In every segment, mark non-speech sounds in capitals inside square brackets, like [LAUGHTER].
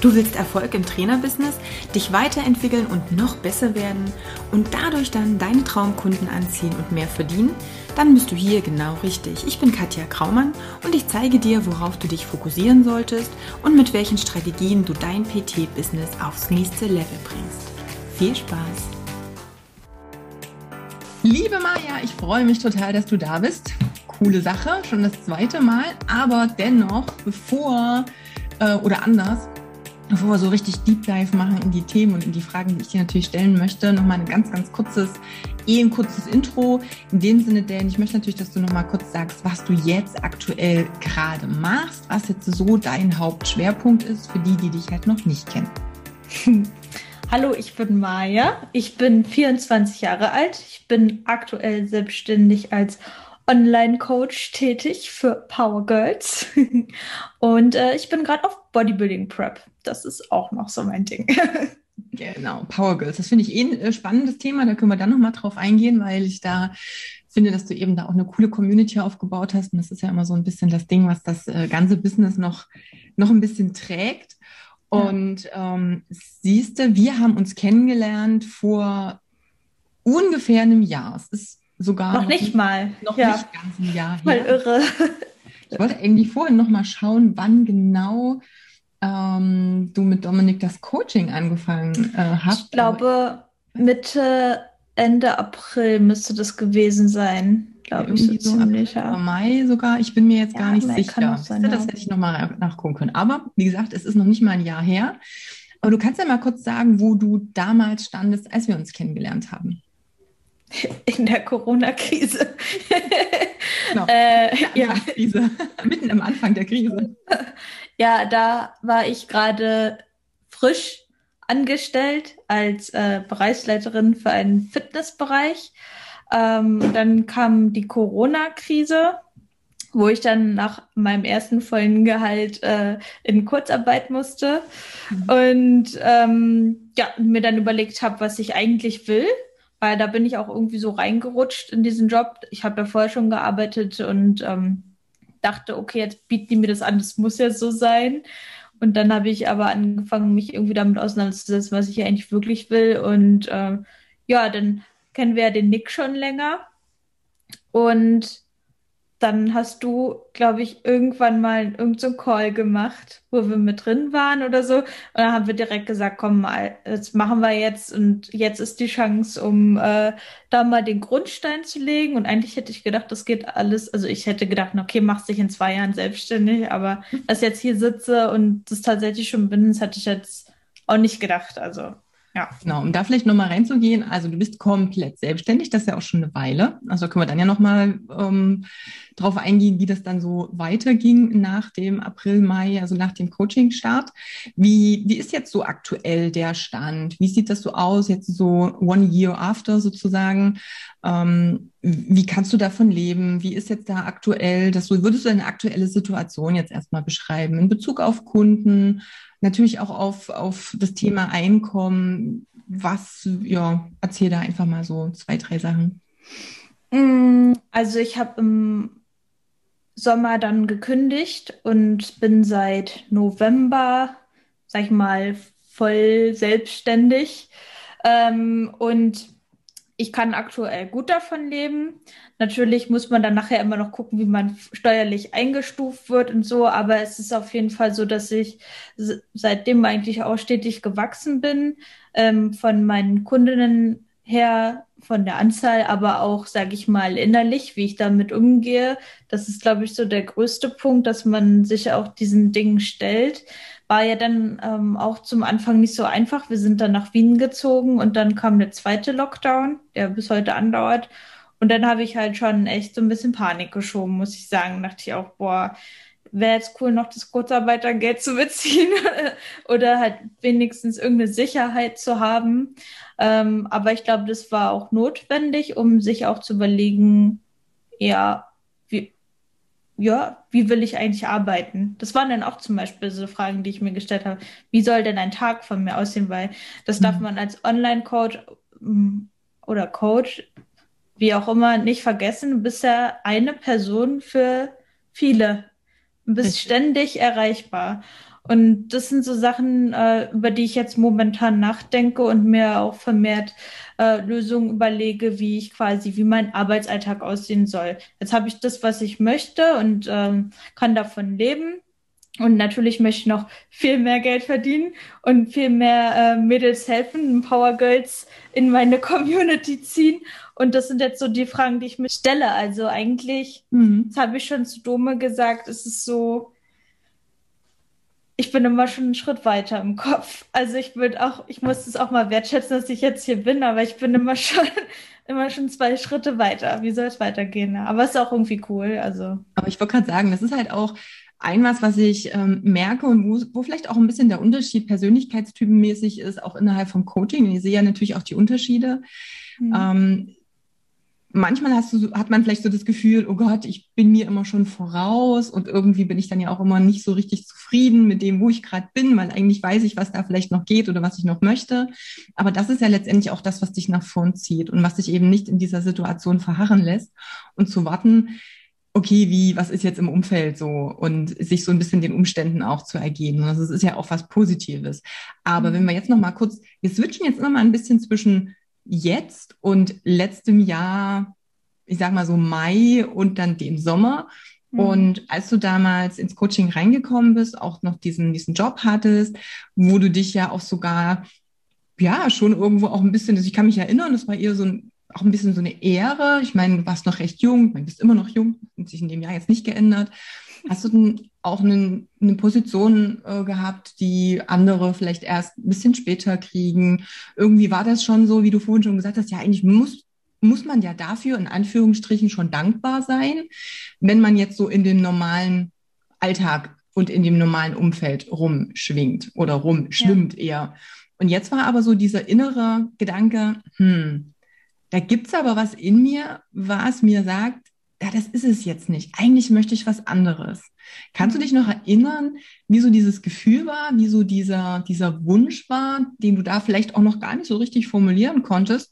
Du willst Erfolg im Trainerbusiness, dich weiterentwickeln und noch besser werden und dadurch dann deine Traumkunden anziehen und mehr verdienen? Dann bist du hier genau richtig. Ich bin Katja Kraumann und ich zeige dir, worauf du dich fokussieren solltest und mit welchen Strategien du dein PT-Business aufs nächste Level bringst. Viel Spaß! Liebe Maja, ich freue mich total, dass du da bist. Coole Sache, schon das zweite Mal, aber dennoch, bevor äh, oder anders, bevor wir so richtig Deep Dive machen in die Themen und in die Fragen, die ich dir natürlich stellen möchte, nochmal ein ganz, ganz kurzes, eh ein kurzes Intro. In dem Sinne, denn ich möchte natürlich, dass du nochmal kurz sagst, was du jetzt aktuell gerade machst, was jetzt so dein Hauptschwerpunkt ist für die, die dich halt noch nicht kennen. [LAUGHS] Hallo, ich bin Maja. Ich bin 24 Jahre alt. Ich bin aktuell selbstständig als Online-Coach tätig für Power Girls. [LAUGHS] Und äh, ich bin gerade auf Bodybuilding Prep. Das ist auch noch so mein Ding. [LAUGHS] genau, Power Girls. Das finde ich eh ein äh, spannendes Thema. Da können wir dann nochmal drauf eingehen, weil ich da finde, dass du eben da auch eine coole Community aufgebaut hast. Und das ist ja immer so ein bisschen das Ding, was das äh, ganze Business noch, noch ein bisschen trägt. Und ähm, siehst du, wir haben uns kennengelernt vor ungefähr einem Jahr. Es ist sogar noch, noch nicht mal. Noch ja. nicht ganz ein Jahr her. Mal irre. Ich wollte eigentlich vorhin noch mal schauen, wann genau ähm, du mit Dominik das Coaching angefangen äh, hast. Ich glaube, Mitte, Ende April müsste das gewesen sein. Glaube ich, so ziemlich. Ja. Mai sogar. Ich bin mir jetzt ja, gar nicht sicher. Sein, das hätte ich noch mal nachgucken können. Aber wie gesagt, es ist noch nicht mal ein Jahr her. Aber du kannst ja mal kurz sagen, wo du damals standest, als wir uns kennengelernt haben. [LAUGHS] In der Corona-Krise. Genau. [LAUGHS] äh, ja. Krise. [LAUGHS] Mitten am Anfang der Krise. Ja, da war ich gerade frisch angestellt als äh, Bereichsleiterin für einen Fitnessbereich. Ähm, dann kam die Corona-Krise, wo ich dann nach meinem ersten vollen Gehalt äh, in Kurzarbeit musste mhm. und ähm, ja, mir dann überlegt habe, was ich eigentlich will weil da bin ich auch irgendwie so reingerutscht in diesen Job. Ich habe ja vorher schon gearbeitet und ähm, dachte, okay, jetzt bieten die mir das an, das muss ja so sein. Und dann habe ich aber angefangen, mich irgendwie damit auseinanderzusetzen, was ich eigentlich wirklich will. Und äh, ja, dann kennen wir ja den Nick schon länger. Und dann hast du, glaube ich, irgendwann mal irgendeinen so Call gemacht, wo wir mit drin waren oder so. Und dann haben wir direkt gesagt, komm mal, das machen wir jetzt und jetzt ist die Chance, um äh, da mal den Grundstein zu legen. Und eigentlich hätte ich gedacht, das geht alles. Also ich hätte gedacht, okay, machst dich in zwei Jahren selbstständig, aber dass ich jetzt hier sitze und das tatsächlich schon bin, das hätte ich jetzt auch nicht gedacht. Also ja. Genau, um da vielleicht nochmal reinzugehen, also du bist komplett selbstständig, das ist ja auch schon eine Weile. Also können wir dann ja nochmal ähm, drauf eingehen, wie das dann so weiterging nach dem April, Mai, also nach dem Coaching-Start. Wie, wie ist jetzt so aktuell der Stand? Wie sieht das so aus, jetzt so one year after sozusagen? Ähm, wie kannst du davon leben? Wie ist jetzt da aktuell, das so, würdest du deine aktuelle Situation jetzt erstmal beschreiben in Bezug auf Kunden? Natürlich auch auf, auf das Thema Einkommen. Was, ja, erzähl da einfach mal so zwei, drei Sachen. Mm, also ich habe im Sommer dann gekündigt und bin seit November, sag ich mal, voll selbstständig. Ähm, und ich kann aktuell gut davon leben. Natürlich muss man dann nachher immer noch gucken, wie man steuerlich eingestuft wird und so, aber es ist auf jeden Fall so, dass ich seitdem eigentlich auch stetig gewachsen bin, ähm, von meinen Kundinnen her, von der Anzahl, aber auch, sage ich mal, innerlich, wie ich damit umgehe. Das ist, glaube ich, so der größte Punkt, dass man sich auch diesen Dingen stellt war ja dann ähm, auch zum Anfang nicht so einfach. Wir sind dann nach Wien gezogen und dann kam der zweite Lockdown, der bis heute andauert. Und dann habe ich halt schon echt so ein bisschen Panik geschoben, muss ich sagen. Dachte ich auch, boah, wäre jetzt cool, noch das Kurzarbeitergeld zu beziehen [LAUGHS] oder halt wenigstens irgendeine Sicherheit zu haben. Ähm, aber ich glaube, das war auch notwendig, um sich auch zu überlegen, ja, ja, wie will ich eigentlich arbeiten? Das waren dann auch zum Beispiel so Fragen, die ich mir gestellt habe. Wie soll denn ein Tag von mir aussehen? Weil das mhm. darf man als Online-Coach mm, oder Coach, wie auch immer, nicht vergessen. Du bist ja eine Person für viele. Bist Richtig. ständig erreichbar. Und das sind so Sachen, äh, über die ich jetzt momentan nachdenke und mir auch vermehrt äh, Lösungen überlege, wie ich quasi, wie mein Arbeitsalltag aussehen soll. Jetzt habe ich das, was ich möchte und ähm, kann davon leben. Und natürlich möchte ich noch viel mehr Geld verdienen und viel mehr äh, Mädels helfen, Power Girls in meine [LAUGHS] Community ziehen. Und das sind jetzt so die Fragen, die ich mir stelle. Also eigentlich, mhm. das habe ich schon zu Dome gesagt, es ist so, ich bin immer schon einen Schritt weiter im Kopf. Also ich würde auch, ich muss es auch mal wertschätzen, dass ich jetzt hier bin, aber ich bin immer [LAUGHS] schon, immer schon zwei Schritte weiter. Wie soll es weitergehen? Aber es ist auch irgendwie cool. Also. Aber ich wollte gerade sagen, das ist halt auch ein was, was ich ähm, merke und wo, wo vielleicht auch ein bisschen der Unterschied persönlichkeitstypenmäßig ist, auch innerhalb vom Coaching. Ich sehe ja natürlich auch die Unterschiede. Mhm. Ähm, manchmal hast du, hat man vielleicht so das Gefühl, oh Gott, ich bin mir immer schon voraus und irgendwie bin ich dann ja auch immer nicht so richtig zufrieden mit dem, wo ich gerade bin, weil eigentlich weiß ich, was da vielleicht noch geht oder was ich noch möchte. Aber das ist ja letztendlich auch das, was dich nach vorn zieht und was dich eben nicht in dieser Situation verharren lässt und zu warten, okay, wie, was ist jetzt im Umfeld so und sich so ein bisschen den Umständen auch zu ergehen. Also es ist ja auch was Positives. Aber mhm. wenn wir jetzt noch mal kurz, wir switchen jetzt noch mal ein bisschen zwischen jetzt und letztem Jahr, ich sag mal so Mai und dann dem Sommer. Mhm. Und als du damals ins Coaching reingekommen bist, auch noch diesen, diesen Job hattest, wo du dich ja auch sogar, ja, schon irgendwo auch ein bisschen, also ich kann mich erinnern, das war eher so ein auch ein bisschen so eine Ehre. Ich meine, du warst noch recht jung, du bist immer noch jung, hat sich in dem Jahr jetzt nicht geändert. Hast du denn auch eine, eine Position äh, gehabt, die andere vielleicht erst ein bisschen später kriegen? Irgendwie war das schon so, wie du vorhin schon gesagt hast, ja, eigentlich muss, muss man ja dafür in Anführungsstrichen schon dankbar sein, wenn man jetzt so in dem normalen Alltag und in dem normalen Umfeld rumschwingt oder rumschwimmt ja. eher. Und jetzt war aber so dieser innere Gedanke, hm, da gibt's aber was in mir, was mir sagt, ja, das ist es jetzt nicht. Eigentlich möchte ich was anderes. Kannst du dich noch erinnern, wie so dieses Gefühl war, wie so dieser, dieser Wunsch war, den du da vielleicht auch noch gar nicht so richtig formulieren konntest,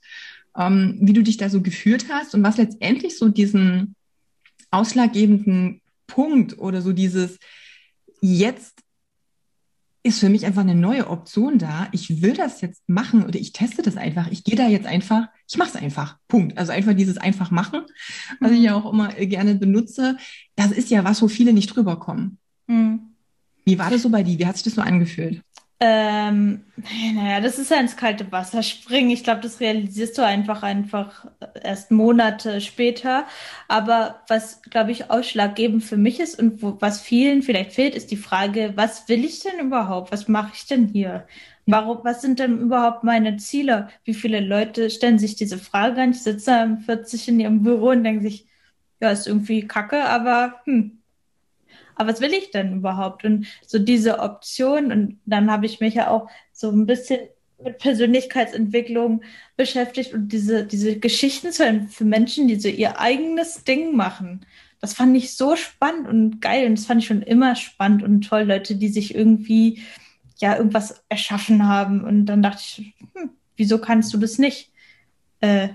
ähm, wie du dich da so gefühlt hast und was letztendlich so diesen ausschlaggebenden Punkt oder so dieses jetzt ist für mich einfach eine neue Option da. Ich will das jetzt machen oder ich teste das einfach. Ich gehe da jetzt einfach, ich mache es einfach. Punkt. Also einfach dieses einfach machen, was ich ja auch immer gerne benutze. Das ist ja was, wo viele nicht drüber kommen. Mhm. Wie war das so bei dir? Wie hat sich das so angefühlt? Ähm, naja, das ist ja ins kalte Wasser springen. Ich glaube, das realisierst du einfach einfach erst Monate später. Aber was, glaube ich, ausschlaggebend für mich ist und wo, was vielen vielleicht fehlt, ist die Frage, was will ich denn überhaupt? Was mache ich denn hier? Warum, was sind denn überhaupt meine Ziele? Wie viele Leute stellen sich diese Frage an? Ich sitze 40 in ihrem Büro und denke sich, ja, ist irgendwie kacke, aber hm, aber was will ich denn überhaupt? Und so diese Option, und dann habe ich mich ja auch so ein bisschen mit Persönlichkeitsentwicklung beschäftigt und diese, diese Geschichten zu hören für Menschen, die so ihr eigenes Ding machen. Das fand ich so spannend und geil und das fand ich schon immer spannend und toll, Leute, die sich irgendwie ja irgendwas erschaffen haben. Und dann dachte ich, hm, wieso kannst du das nicht? Äh,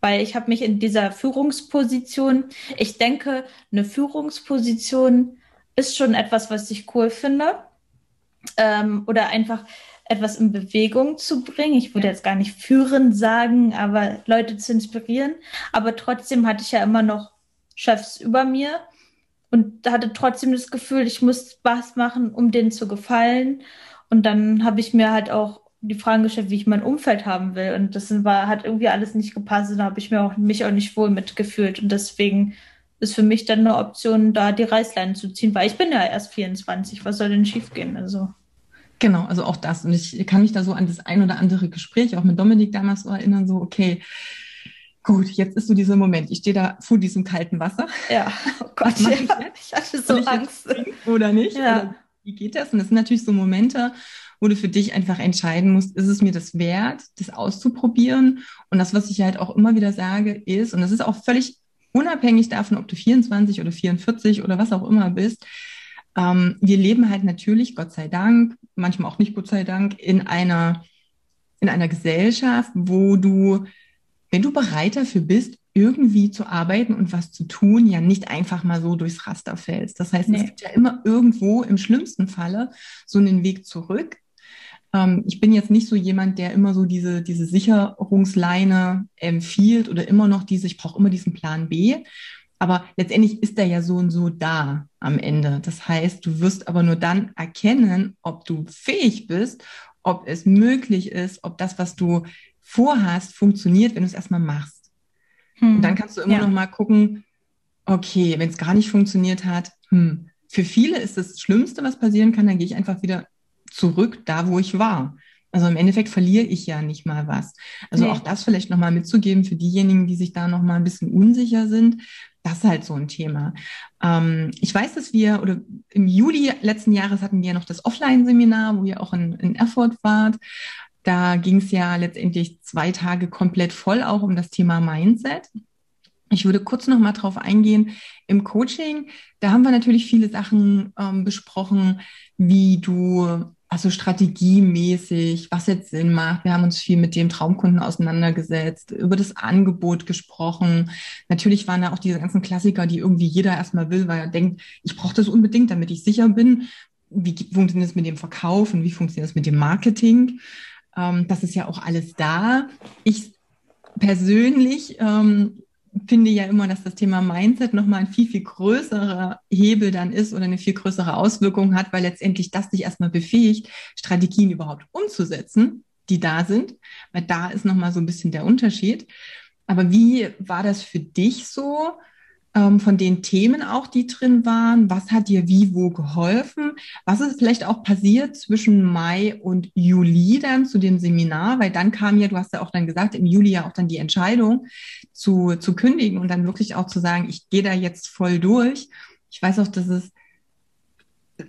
weil ich habe mich in dieser Führungsposition, ich denke, eine Führungsposition ist schon etwas, was ich cool finde. Ähm, oder einfach etwas in Bewegung zu bringen. Ich würde jetzt gar nicht führen sagen, aber Leute zu inspirieren. Aber trotzdem hatte ich ja immer noch Chefs über mir und hatte trotzdem das Gefühl, ich muss was machen, um denen zu gefallen. Und dann habe ich mir halt auch die Fragen gestellt, wie ich mein Umfeld haben will. Und das war, hat irgendwie alles nicht gepasst. Und da habe ich mir auch, mich auch nicht wohl mitgefühlt. Und deswegen ist für mich dann eine Option, da die Reißleine zu ziehen, weil ich bin ja erst 24. Was soll denn schiefgehen? Also. Genau, also auch das. Und ich kann mich da so an das ein oder andere Gespräch auch mit Dominik damals so erinnern, so, okay, gut, jetzt ist so dieser Moment. Ich stehe da vor diesem kalten Wasser. Ja, oh Gott, ja. ich, ich, hatte so ich Angst. Oder nicht? Ja. Oder wie geht das? Und das sind natürlich so Momente, wo du für dich einfach entscheiden musst, ist es mir das wert, das auszuprobieren? Und das, was ich halt auch immer wieder sage, ist, und das ist auch völlig unabhängig davon, ob du 24 oder 44 oder was auch immer bist, ähm, wir leben halt natürlich, Gott sei Dank, manchmal auch nicht Gott sei Dank, in einer, in einer Gesellschaft, wo du, wenn du bereit dafür bist, irgendwie zu arbeiten und was zu tun, ja nicht einfach mal so durchs Raster fällst. Das heißt, nee. es gibt ja immer irgendwo im schlimmsten Falle so einen Weg zurück. Ähm, ich bin jetzt nicht so jemand, der immer so diese, diese Sicherungsleine empfiehlt oder immer noch diese, ich brauche immer diesen Plan B. Aber letztendlich ist er ja so und so da am Ende. Das heißt, du wirst aber nur dann erkennen, ob du fähig bist, ob es möglich ist, ob das, was du vorhast, funktioniert, wenn du es erstmal machst. Hm. Und dann kannst du immer ja. noch mal gucken, okay, wenn es gar nicht funktioniert hat, hm, für viele ist das Schlimmste, was passieren kann, dann gehe ich einfach wieder zurück da, wo ich war. Also im Endeffekt verliere ich ja nicht mal was. Also nee. auch das vielleicht nochmal mitzugeben für diejenigen, die sich da nochmal ein bisschen unsicher sind. Das ist halt so ein Thema. Ähm, ich weiß, dass wir, oder im Juli letzten Jahres hatten wir noch das Offline-Seminar, wo ihr auch in, in Erfurt wart. Da ging es ja letztendlich zwei Tage komplett voll auch um das Thema Mindset. Ich würde kurz noch mal drauf eingehen. Im Coaching, da haben wir natürlich viele Sachen ähm, besprochen, wie du also strategiemäßig, was jetzt Sinn macht. Wir haben uns viel mit dem Traumkunden auseinandergesetzt, über das Angebot gesprochen. Natürlich waren da auch diese ganzen Klassiker, die irgendwie jeder erstmal will, weil er denkt, ich brauche das unbedingt, damit ich sicher bin. Wie funktioniert es mit dem Verkauf und wie funktioniert es mit dem Marketing? Ähm, das ist ja auch alles da. Ich persönlich ähm, finde ja immer, dass das Thema Mindset nochmal ein viel, viel größerer Hebel dann ist oder eine viel größere Auswirkung hat, weil letztendlich das dich erstmal befähigt, Strategien überhaupt umzusetzen, die da sind. Weil da ist nochmal so ein bisschen der Unterschied. Aber wie war das für dich so? Ähm, von den Themen auch, die drin waren. Was hat dir wie wo geholfen? Was ist vielleicht auch passiert zwischen Mai und Juli dann zu dem Seminar? Weil dann kam ja, du hast ja auch dann gesagt, im Juli ja auch dann die Entscheidung zu, zu kündigen und dann wirklich auch zu sagen, ich gehe da jetzt voll durch. Ich weiß auch, dass es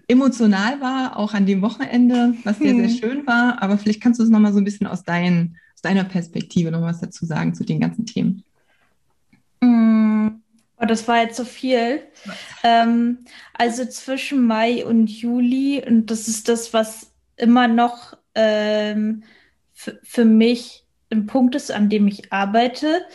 emotional war, auch an dem Wochenende, was sehr, sehr hm. schön war. Aber vielleicht kannst du es nochmal so ein bisschen aus, dein, aus deiner Perspektive noch was dazu sagen zu den ganzen Themen. Oh, das war jetzt so viel. Ähm, also zwischen Mai und Juli, und das ist das, was immer noch ähm, für mich ein Punkt ist, an dem ich arbeite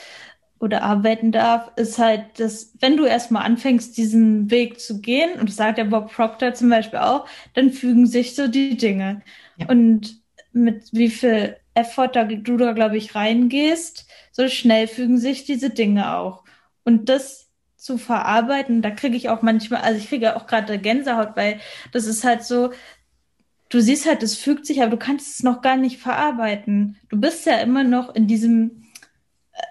oder arbeiten darf, ist halt, dass wenn du erstmal anfängst, diesen Weg zu gehen, und das sagt der Bob Proctor zum Beispiel auch, dann fügen sich so die Dinge. Ja. Und mit wie viel Effort da, du da, glaube ich, reingehst, so schnell fügen sich diese Dinge auch. Und das zu verarbeiten. Da kriege ich auch manchmal, also ich kriege auch gerade Gänsehaut, weil das ist halt so, du siehst halt, es fügt sich, aber du kannst es noch gar nicht verarbeiten. Du bist ja immer noch in diesem,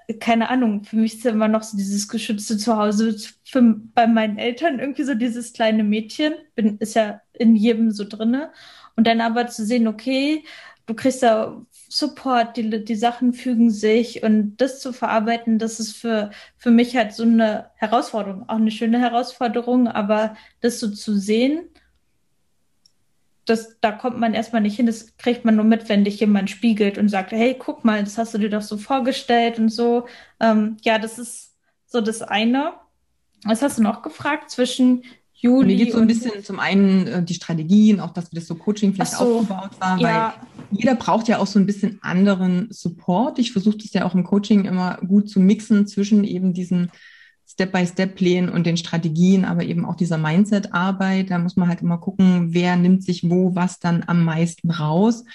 äh, keine Ahnung, für mich ist ja immer noch so dieses geschützte Zuhause für, bei meinen Eltern irgendwie so dieses kleine Mädchen, bin, ist ja in jedem so drinne. Und dann aber zu sehen, okay, du kriegst da Support, die, die Sachen fügen sich und das zu verarbeiten, das ist für, für mich halt so eine Herausforderung, auch eine schöne Herausforderung, aber das so zu sehen, das, da kommt man erstmal nicht hin, das kriegt man nur mit, wenn dich jemand spiegelt und sagt, hey, guck mal, das hast du dir doch so vorgestellt und so. Ähm, ja, das ist so das eine. Was hast du noch gefragt zwischen Juli. Mir geht so ein bisschen zum einen äh, die Strategien, auch dass das so Coaching vielleicht so, aufgebaut war, ja. weil jeder braucht ja auch so ein bisschen anderen Support. Ich versuche das ja auch im Coaching immer gut zu mixen zwischen eben diesen Step-by-Step-Plänen und den Strategien, aber eben auch dieser Mindset-Arbeit. Da muss man halt immer gucken, wer nimmt sich wo was dann am meisten raus.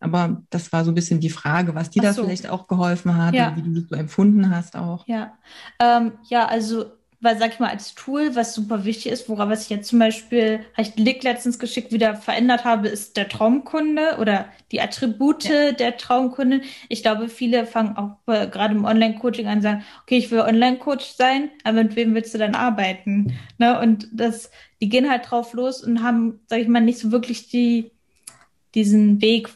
Aber das war so ein bisschen die Frage, was dir so. da vielleicht auch geholfen hat, ja. wie du das so empfunden hast auch. Ja, ähm, ja also weil, sag ich mal, als Tool, was super wichtig ist, woran was ich jetzt zum Beispiel, habe ich den Link letztens geschickt, wieder verändert habe, ist der Traumkunde oder die Attribute ja. der Traumkunden. Ich glaube, viele fangen auch äh, gerade im Online-Coaching an, sagen, okay, ich will Online-Coach sein, aber mit wem willst du dann arbeiten? Ne? Und das, die gehen halt drauf los und haben, sag ich mal, nicht so wirklich die, diesen Weg,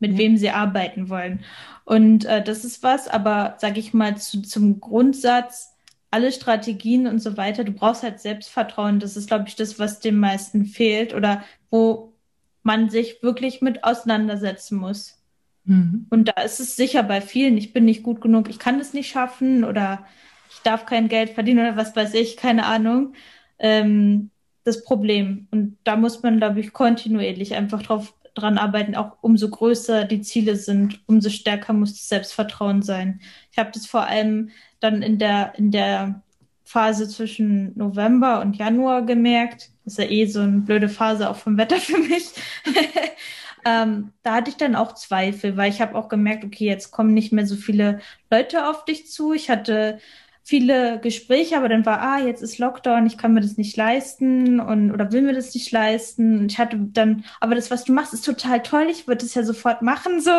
mit ja. wem sie arbeiten wollen. Und äh, das ist was, aber sag ich mal, zu, zum Grundsatz, alle Strategien und so weiter, du brauchst halt Selbstvertrauen. Das ist, glaube ich, das, was den meisten fehlt oder wo man sich wirklich mit auseinandersetzen muss. Mhm. Und da ist es sicher bei vielen, ich bin nicht gut genug, ich kann es nicht schaffen oder ich darf kein Geld verdienen oder was weiß ich, keine Ahnung. Ähm, das Problem. Und da muss man, glaube ich, kontinuierlich einfach drauf dran arbeiten, auch umso größer die Ziele sind, umso stärker muss das Selbstvertrauen sein. Ich habe das vor allem dann in der, in der Phase zwischen November und Januar gemerkt. Das ist ja eh so eine blöde Phase auch vom Wetter [LAUGHS] für mich. [LAUGHS] ähm, da hatte ich dann auch Zweifel, weil ich habe auch gemerkt, okay, jetzt kommen nicht mehr so viele Leute auf dich zu. Ich hatte viele Gespräche, aber dann war, ah, jetzt ist Lockdown, ich kann mir das nicht leisten und oder will mir das nicht leisten. Und ich hatte dann, aber das, was du machst, ist total toll, ich würde es ja sofort machen, so,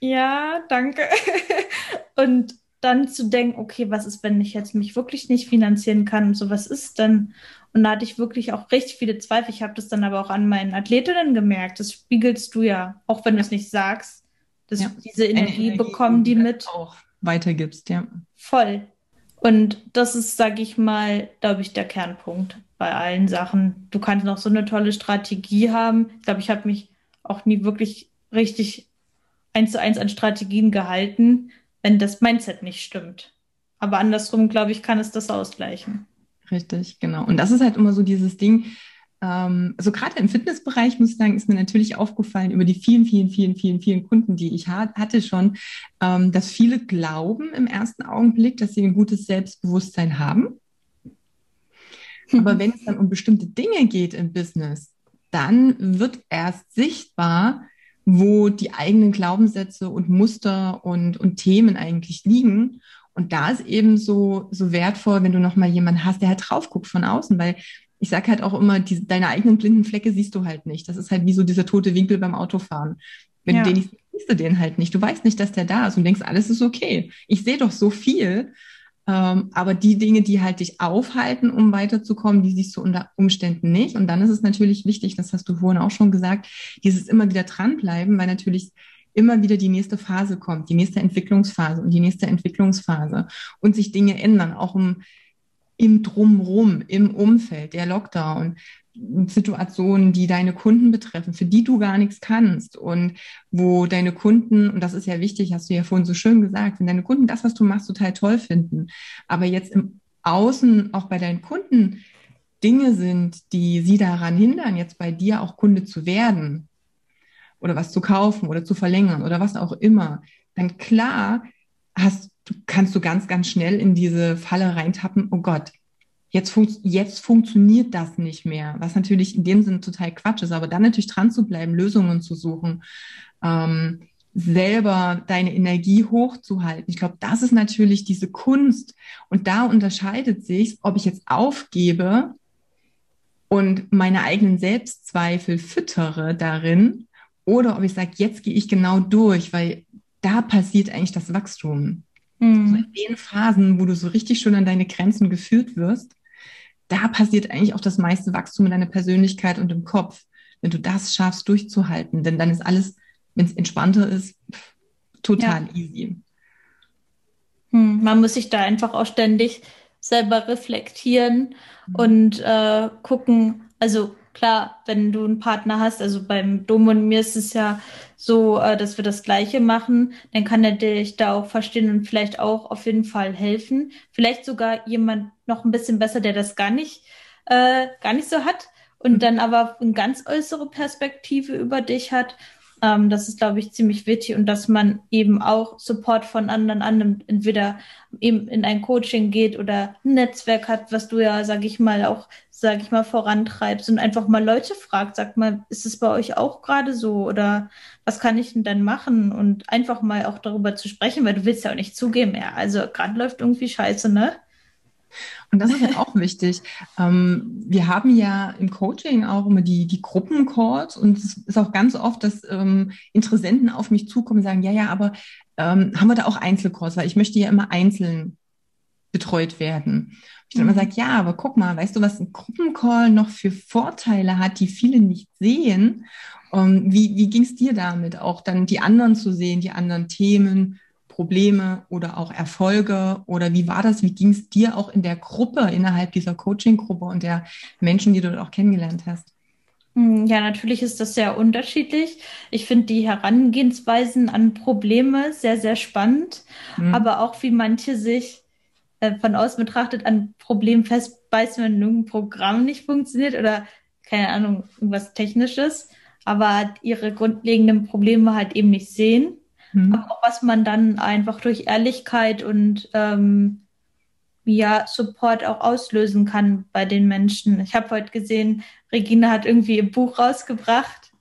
ja, danke. [LAUGHS] und dann zu denken, okay, was ist, wenn ich jetzt mich wirklich nicht finanzieren kann und so, was ist dann? Und da hatte ich wirklich auch richtig viele Zweifel. Ich habe das dann aber auch an meinen Athletinnen gemerkt. Das spiegelst du ja, auch wenn du es nicht sagst, dass ja. diese Energie, Energie bekommen die mit. Auch weitergibst, ja. Voll. Und das ist, sag ich mal, glaube ich, der Kernpunkt bei allen Sachen. Du kannst noch so eine tolle Strategie haben. Ich glaube, ich habe mich auch nie wirklich richtig eins zu eins an Strategien gehalten, wenn das Mindset nicht stimmt. Aber andersrum, glaube ich, kann es das ausgleichen. Richtig, genau. Und das ist halt immer so dieses Ding, also gerade im Fitnessbereich, muss ich sagen, ist mir natürlich aufgefallen über die vielen, vielen, vielen, vielen, vielen Kunden, die ich hatte schon, ähm, dass viele glauben im ersten Augenblick, dass sie ein gutes Selbstbewusstsein haben. Aber wenn es dann um bestimmte Dinge geht im Business, dann wird erst sichtbar, wo die eigenen Glaubenssätze und Muster und, und Themen eigentlich liegen. Und da ist eben so, so wertvoll, wenn du nochmal jemanden hast, der halt drauf guckt von außen, weil ich sage halt auch immer, die, deine eigenen blinden Flecke siehst du halt nicht. Das ist halt wie so dieser tote Winkel beim Autofahren. Wenn ja. du den nicht siehst, siehst du den halt nicht. Du weißt nicht, dass der da ist und denkst, alles ist okay. Ich sehe doch so viel. Ähm, aber die Dinge, die halt dich aufhalten, um weiterzukommen, die siehst du unter Umständen nicht. Und dann ist es natürlich wichtig, das hast du vorhin auch schon gesagt, dieses immer wieder dranbleiben, weil natürlich immer wieder die nächste Phase kommt, die nächste Entwicklungsphase und die nächste Entwicklungsphase und sich Dinge ändern, auch um im Drumrum, im Umfeld, der Lockdown, Situationen, die deine Kunden betreffen, für die du gar nichts kannst und wo deine Kunden, und das ist ja wichtig, hast du ja vorhin so schön gesagt, wenn deine Kunden das, was du machst, total toll finden, aber jetzt im Außen auch bei deinen Kunden Dinge sind, die sie daran hindern, jetzt bei dir auch Kunde zu werden oder was zu kaufen oder zu verlängern oder was auch immer, dann klar hast kannst du ganz, ganz schnell in diese Falle reintappen, oh Gott, jetzt, fun jetzt funktioniert das nicht mehr, was natürlich in dem Sinne total Quatsch ist, aber dann natürlich dran zu bleiben, Lösungen zu suchen, ähm, selber deine Energie hochzuhalten. Ich glaube, das ist natürlich diese Kunst und da unterscheidet sich, ob ich jetzt aufgebe und meine eigenen Selbstzweifel füttere darin oder ob ich sage, jetzt gehe ich genau durch, weil da passiert eigentlich das Wachstum. Mhm. So in den Phasen, wo du so richtig schon an deine Grenzen geführt wirst, da passiert eigentlich auch das meiste Wachstum in deiner Persönlichkeit und im Kopf. Wenn du das schaffst, durchzuhalten, denn dann ist alles, wenn es entspannter ist, total ja. easy. Hm, man muss sich da einfach auch ständig selber reflektieren mhm. und äh, gucken, also klar, wenn du einen Partner hast, also beim Dom und mir ist es ja so, äh, dass wir das Gleiche machen, dann kann er dich da auch verstehen und vielleicht auch auf jeden Fall helfen. Vielleicht sogar jemand noch ein bisschen besser, der das gar nicht, äh, gar nicht so hat und mhm. dann aber eine ganz äußere Perspektive über dich hat ähm, das ist, glaube ich, ziemlich wichtig und dass man eben auch Support von anderen annimmt, entweder eben in ein Coaching geht oder ein Netzwerk hat, was du ja, sage ich mal, auch, sage ich mal, vorantreibst und einfach mal Leute fragt, sag mal, ist es bei euch auch gerade so oder was kann ich denn dann machen und einfach mal auch darüber zu sprechen, weil du willst ja auch nicht zugeben, ja, also gerade läuft irgendwie scheiße, ne? Und das ist halt auch wichtig. Ähm, wir haben ja im Coaching auch immer die, die Gruppencalls und es ist auch ganz oft, dass ähm, Interessenten auf mich zukommen und sagen, ja, ja, aber ähm, haben wir da auch Einzelcalls, weil ich möchte ja immer einzeln betreut werden. Ich dann immer mhm. sage, ja, aber guck mal, weißt du, was ein Gruppencall noch für Vorteile hat, die viele nicht sehen? Ähm, wie wie ging es dir damit, auch dann die anderen zu sehen, die anderen Themen? Probleme oder auch Erfolge? Oder wie war das? Wie ging es dir auch in der Gruppe, innerhalb dieser Coaching-Gruppe und der Menschen, die du dort auch kennengelernt hast? Hm, ja, natürlich ist das sehr unterschiedlich. Ich finde die Herangehensweisen an Probleme sehr, sehr spannend, mhm. aber auch wie manche sich äh, von außen betrachtet an Problemen festbeißen, wenn irgendein Programm nicht funktioniert oder keine Ahnung, irgendwas Technisches. aber ihre grundlegenden Probleme halt eben nicht sehen. Mhm. Aber auch was man dann einfach durch Ehrlichkeit und ähm, ja, Support auch auslösen kann bei den Menschen. Ich habe heute gesehen, Regina hat irgendwie ihr Buch rausgebracht.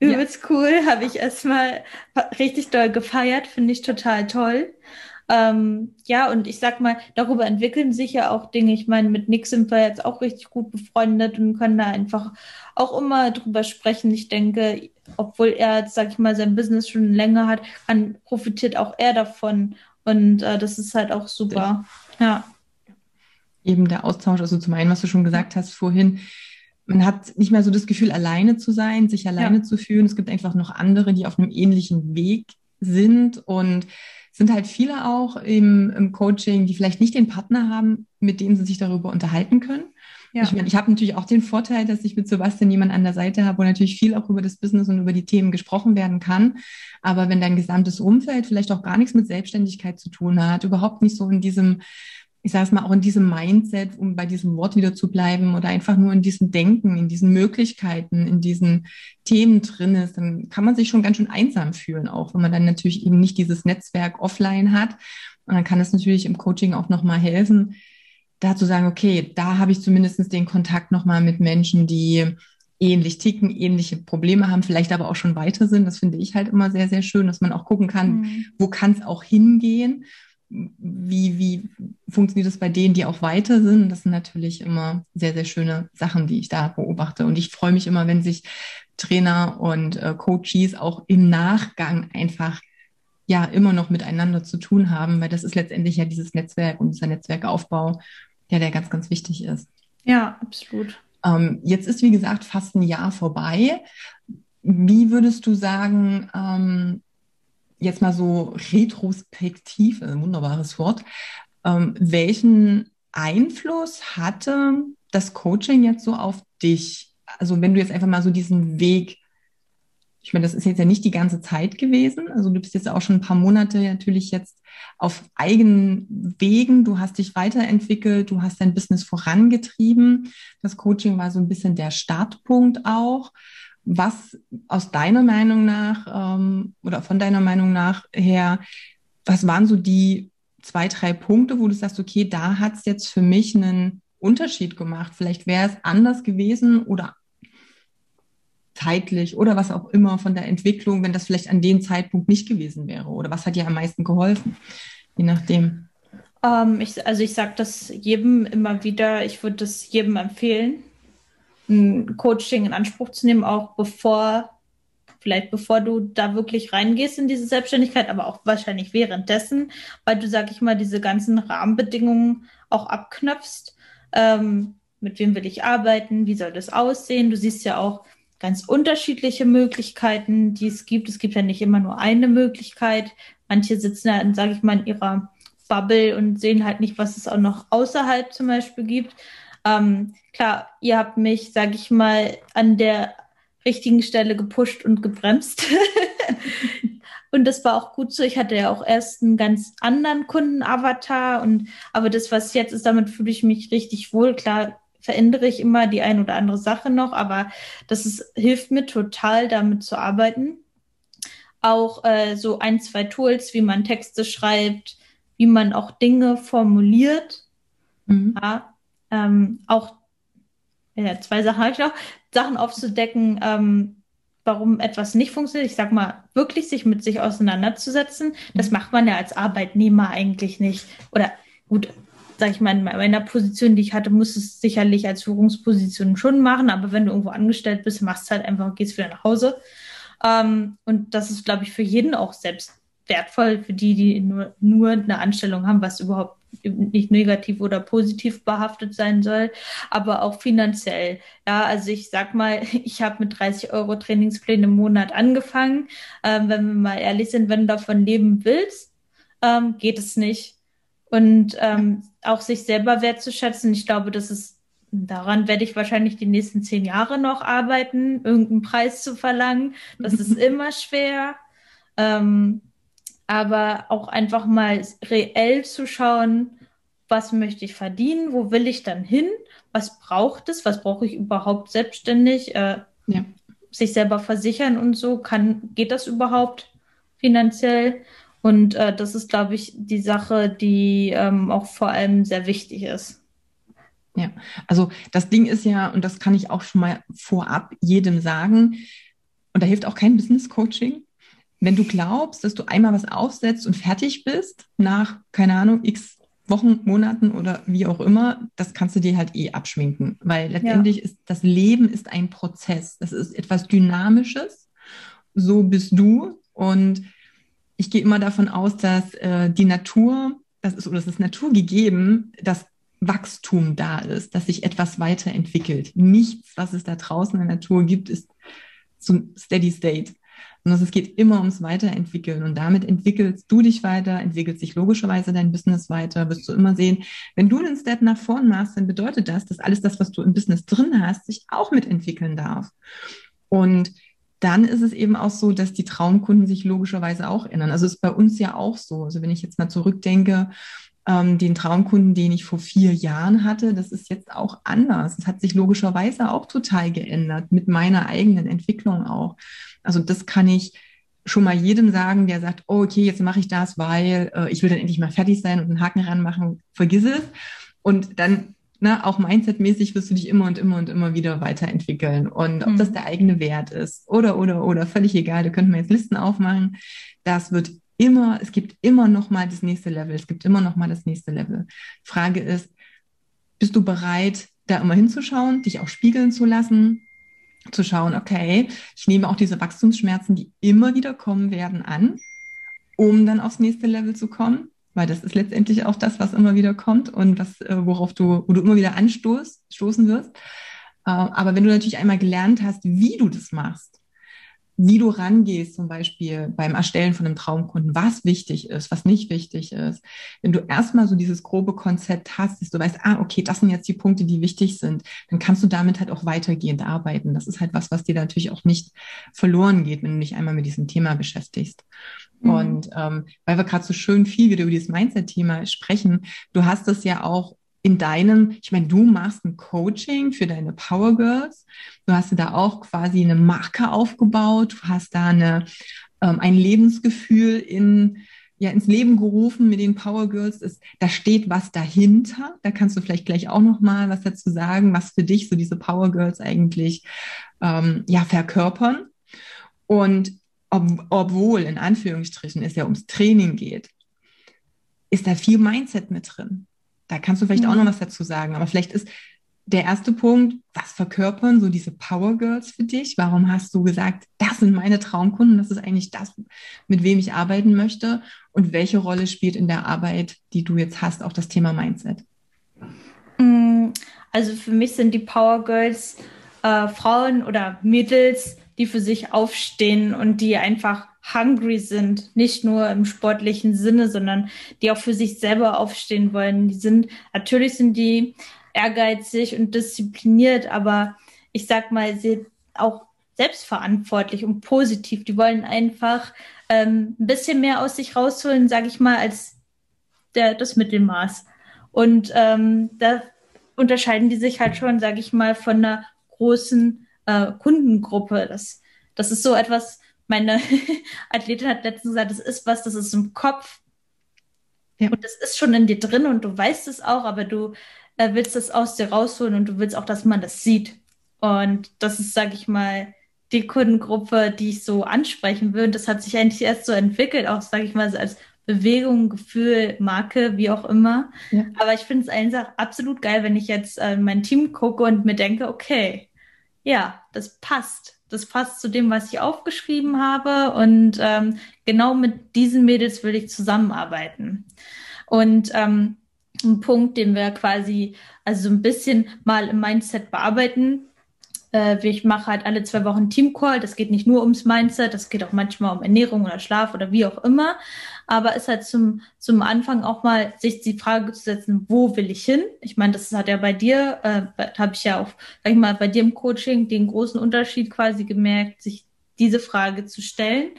Übelst ja. cool, habe ich erstmal richtig doll gefeiert, finde ich total toll. Ähm, ja, und ich sag mal, darüber entwickeln sich ja auch Dinge. Ich meine, mit Nick sind wir jetzt auch richtig gut befreundet und können da einfach auch immer drüber sprechen. Ich denke, obwohl er jetzt, sag ich mal, sein Business schon länger hat, kann, profitiert auch er davon. Und äh, das ist halt auch super. Ja. Eben der Austausch, also zum einen, was du schon gesagt hast vorhin, man hat nicht mehr so das Gefühl, alleine zu sein, sich alleine ja. zu fühlen. Es gibt einfach noch andere, die auf einem ähnlichen Weg sind und sind halt viele auch im, im Coaching, die vielleicht nicht den Partner haben, mit dem sie sich darüber unterhalten können. Ja. Ich meine, ich habe natürlich auch den Vorteil, dass ich mit Sebastian jemanden an der Seite habe, wo natürlich viel auch über das Business und über die Themen gesprochen werden kann. Aber wenn dein gesamtes Umfeld vielleicht auch gar nichts mit Selbstständigkeit zu tun hat, überhaupt nicht so in diesem ich sage es mal, auch in diesem Mindset, um bei diesem Wort wieder zu bleiben oder einfach nur in diesem Denken, in diesen Möglichkeiten, in diesen Themen drin ist, dann kann man sich schon ganz schön einsam fühlen, auch wenn man dann natürlich eben nicht dieses Netzwerk offline hat. Und dann kann es natürlich im Coaching auch nochmal helfen, da zu sagen, okay, da habe ich zumindest den Kontakt nochmal mit Menschen, die ähnlich ticken, ähnliche Probleme haben, vielleicht aber auch schon weiter sind. Das finde ich halt immer sehr, sehr schön, dass man auch gucken kann, mhm. wo kann es auch hingehen wie, wie funktioniert das bei denen, die auch weiter sind? Das sind natürlich immer sehr, sehr schöne Sachen, die ich da beobachte. Und ich freue mich immer, wenn sich Trainer und äh, Coaches auch im Nachgang einfach ja immer noch miteinander zu tun haben, weil das ist letztendlich ja dieses Netzwerk und dieser Netzwerkaufbau, ja, der ganz, ganz wichtig ist. Ja, absolut. Ähm, jetzt ist, wie gesagt, fast ein Jahr vorbei. Wie würdest du sagen, ähm, jetzt mal so retrospektiv, ein wunderbares Wort, ähm, welchen Einfluss hatte das Coaching jetzt so auf dich? Also wenn du jetzt einfach mal so diesen Weg, ich meine, das ist jetzt ja nicht die ganze Zeit gewesen, also du bist jetzt auch schon ein paar Monate natürlich jetzt auf eigenen Wegen, du hast dich weiterentwickelt, du hast dein Business vorangetrieben. Das Coaching war so ein bisschen der Startpunkt auch. Was aus deiner Meinung nach ähm, oder von deiner Meinung nach her, was waren so die zwei, drei Punkte, wo du sagst, okay, da hat es jetzt für mich einen Unterschied gemacht. Vielleicht wäre es anders gewesen oder zeitlich oder was auch immer von der Entwicklung, wenn das vielleicht an dem Zeitpunkt nicht gewesen wäre? Oder was hat dir am meisten geholfen? Je nachdem. Ähm, ich, also ich sage das jedem immer wieder, ich würde das jedem empfehlen, ein Coaching in Anspruch zu nehmen, auch bevor, vielleicht bevor du da wirklich reingehst in diese Selbstständigkeit, aber auch wahrscheinlich währenddessen, weil du, sag ich mal, diese ganzen Rahmenbedingungen auch abknöpfst. Ähm, mit wem will ich arbeiten? Wie soll das aussehen? Du siehst ja auch ganz unterschiedliche Möglichkeiten, die es gibt. Es gibt ja nicht immer nur eine Möglichkeit. Manche sitzen ja, sage ich mal, in ihrer Bubble und sehen halt nicht, was es auch noch außerhalb zum Beispiel gibt. Ähm, klar, ihr habt mich, sag ich mal, an der richtigen Stelle gepusht und gebremst. [LAUGHS] und das war auch gut so. Ich hatte ja auch erst einen ganz anderen Kundenavatar und aber das, was jetzt ist, damit fühle ich mich richtig wohl. Klar, verändere ich immer die ein oder andere Sache noch, aber das ist, hilft mir total, damit zu arbeiten. Auch äh, so ein, zwei Tools, wie man Texte schreibt, wie man auch Dinge formuliert. Mhm. Ja, ähm, auch ja, zwei Sachen habe ich noch, Sachen aufzudecken, ähm, warum etwas nicht funktioniert. Ich sag mal, wirklich sich mit sich auseinanderzusetzen. Das mhm. macht man ja als Arbeitnehmer eigentlich nicht. Oder gut, sag ich mal, in meiner Position, die ich hatte, muss es sicherlich als Führungsposition schon machen, aber wenn du irgendwo angestellt bist, machst du halt einfach, gehst wieder nach Hause. Ähm, und das ist, glaube ich, für jeden auch selbst wertvoll, für die, die nur, nur eine Anstellung haben, was überhaupt nicht negativ oder positiv behaftet sein soll, aber auch finanziell. Ja, also ich sag mal, [LAUGHS] ich habe mit 30 Euro Trainingspläne im Monat angefangen. Ähm, wenn wir mal ehrlich sind, wenn du davon leben willst, ähm, geht es nicht. Und ähm, auch sich selber wertzuschätzen, ich glaube, das ist, daran werde ich wahrscheinlich die nächsten zehn Jahre noch arbeiten, irgendeinen Preis zu verlangen. Das ist [LAUGHS] immer schwer. Ähm, aber auch einfach mal reell zu schauen, was möchte ich verdienen, wo will ich dann hin, was braucht es, was brauche ich überhaupt selbstständig. Äh, ja. sich selber versichern und so, kann, geht das überhaupt finanziell? Und äh, das ist, glaube ich, die Sache, die ähm, auch vor allem sehr wichtig ist. Ja, also das Ding ist ja, und das kann ich auch schon mal vorab jedem sagen, und da hilft auch kein Business Coaching. Wenn du glaubst, dass du einmal was aufsetzt und fertig bist, nach, keine Ahnung, x Wochen, Monaten oder wie auch immer, das kannst du dir halt eh abschminken, weil letztendlich ja. ist das Leben ist ein Prozess. Das ist etwas Dynamisches. So bist du und ich gehe immer davon aus, dass äh, die Natur, das ist oder es ist naturgegeben, dass Wachstum da ist, dass sich etwas weiterentwickelt. Nichts, was es da draußen in der Natur gibt, ist zum Steady State sondern es geht immer ums Weiterentwickeln. Und damit entwickelst du dich weiter, entwickelt sich logischerweise dein Business weiter, wirst du immer sehen, wenn du den Step nach vorn machst, dann bedeutet das, dass alles das, was du im Business drin hast, sich auch mitentwickeln darf. Und dann ist es eben auch so, dass die Traumkunden sich logischerweise auch ändern. Also ist bei uns ja auch so. Also wenn ich jetzt mal zurückdenke, ähm, den Traumkunden, den ich vor vier Jahren hatte, das ist jetzt auch anders. Es hat sich logischerweise auch total geändert, mit meiner eigenen Entwicklung auch. Also das kann ich schon mal jedem sagen, der sagt, oh, okay, jetzt mache ich das, weil äh, ich will dann endlich mal fertig sein und einen Haken ranmachen, vergiss es. Und dann na, auch mindsetmäßig wirst du dich immer und immer und immer wieder weiterentwickeln. Und ob mhm. das der eigene Wert ist oder, oder, oder, völlig egal, da könnten wir jetzt Listen aufmachen. Das wird immer, es gibt immer noch mal das nächste Level. Es gibt immer noch mal das nächste Level. Frage ist, bist du bereit, da immer hinzuschauen, dich auch spiegeln zu lassen, zu schauen, okay, ich nehme auch diese Wachstumsschmerzen, die immer wieder kommen werden, an, um dann aufs nächste Level zu kommen, weil das ist letztendlich auch das, was immer wieder kommt und was, äh, worauf du, wo du immer wieder anstoßt, stoßen wirst. Äh, aber wenn du natürlich einmal gelernt hast, wie du das machst, wie du rangehst, zum Beispiel beim Erstellen von einem Traumkunden, was wichtig ist, was nicht wichtig ist. Wenn du erstmal so dieses grobe Konzept hast, dass du weißt, ah, okay, das sind jetzt die Punkte, die wichtig sind, dann kannst du damit halt auch weitergehend arbeiten. Das ist halt was, was dir natürlich auch nicht verloren geht, wenn du dich einmal mit diesem Thema beschäftigst. Mhm. Und ähm, weil wir gerade so schön viel wieder über dieses Mindset-Thema sprechen, du hast das ja auch in deinem, ich meine, du machst ein Coaching für deine Power Girls. Du hast da auch quasi eine Marke aufgebaut. Du hast da eine, ähm, ein Lebensgefühl in, ja, ins Leben gerufen mit den Power Girls. Ist, da steht was dahinter. Da kannst du vielleicht gleich auch noch mal was dazu sagen, was für dich so diese Power Girls eigentlich ähm, ja, verkörpern. Und ob, obwohl in Anführungsstrichen es ja ums Training geht, ist da viel Mindset mit drin. Da kannst du vielleicht mhm. auch noch was dazu sagen. Aber vielleicht ist der erste Punkt, was verkörpern so diese Power Girls für dich? Warum hast du gesagt, das sind meine Traumkunden, das ist eigentlich das, mit wem ich arbeiten möchte? Und welche Rolle spielt in der Arbeit, die du jetzt hast, auch das Thema Mindset? Mm, also für mich sind die Power Girls äh, Frauen oder Mädels, die für sich aufstehen und die einfach hungry sind, nicht nur im sportlichen Sinne, sondern die auch für sich selber aufstehen wollen. Die sind, natürlich sind die ehrgeizig und diszipliniert, aber ich sag mal, sie auch selbstverantwortlich und positiv. Die wollen einfach ähm, ein bisschen mehr aus sich rausholen, sage ich mal, als der, das Mittelmaß. Und ähm, da unterscheiden die sich halt schon, sage ich mal, von einer großen äh, Kundengruppe. Das, das ist so etwas, meine [LAUGHS] Athletin hat letztens gesagt, das ist was, das ist im Kopf. Ja. Und das ist schon in dir drin und du weißt es auch, aber du äh, willst es aus dir rausholen und du willst auch, dass man das sieht. Und das ist, sage ich mal, die Kundengruppe, die ich so ansprechen. Und das hat sich eigentlich erst so entwickelt, auch, sage ich mal, als Bewegung, Gefühl, Marke, wie auch immer. Ja. Aber ich finde es einfach absolut geil, wenn ich jetzt äh, mein Team gucke und mir denke, okay, ja, das passt das passt zu dem, was ich aufgeschrieben habe. Und ähm, genau mit diesen Mädels will ich zusammenarbeiten. Und ähm, ein Punkt, den wir quasi also so ein bisschen mal im Mindset bearbeiten. Äh, ich mache halt alle zwei Wochen Teamcall. Das geht nicht nur ums Mindset, das geht auch manchmal um Ernährung oder Schlaf oder wie auch immer aber ist halt zum, zum Anfang auch mal sich die Frage zu setzen, wo will ich hin? Ich meine, das hat ja bei dir, äh, habe ich ja auch, sag ich mal, bei dir im Coaching den großen Unterschied quasi gemerkt, sich diese Frage zu stellen.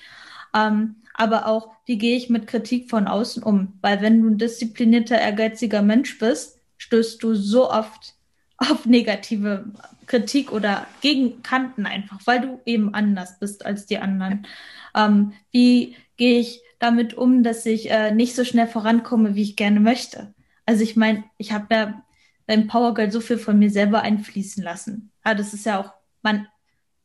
Ähm, aber auch, wie gehe ich mit Kritik von außen um? Weil wenn du ein disziplinierter, ehrgeiziger Mensch bist, stößt du so oft auf negative Kritik oder Gegenkanten einfach, weil du eben anders bist als die anderen. Ähm, wie gehe ich damit um, dass ich äh, nicht so schnell vorankomme, wie ich gerne möchte? Also ich meine, ich habe ja beim Power Girl so viel von mir selber einfließen lassen. Ja, das ist ja auch, man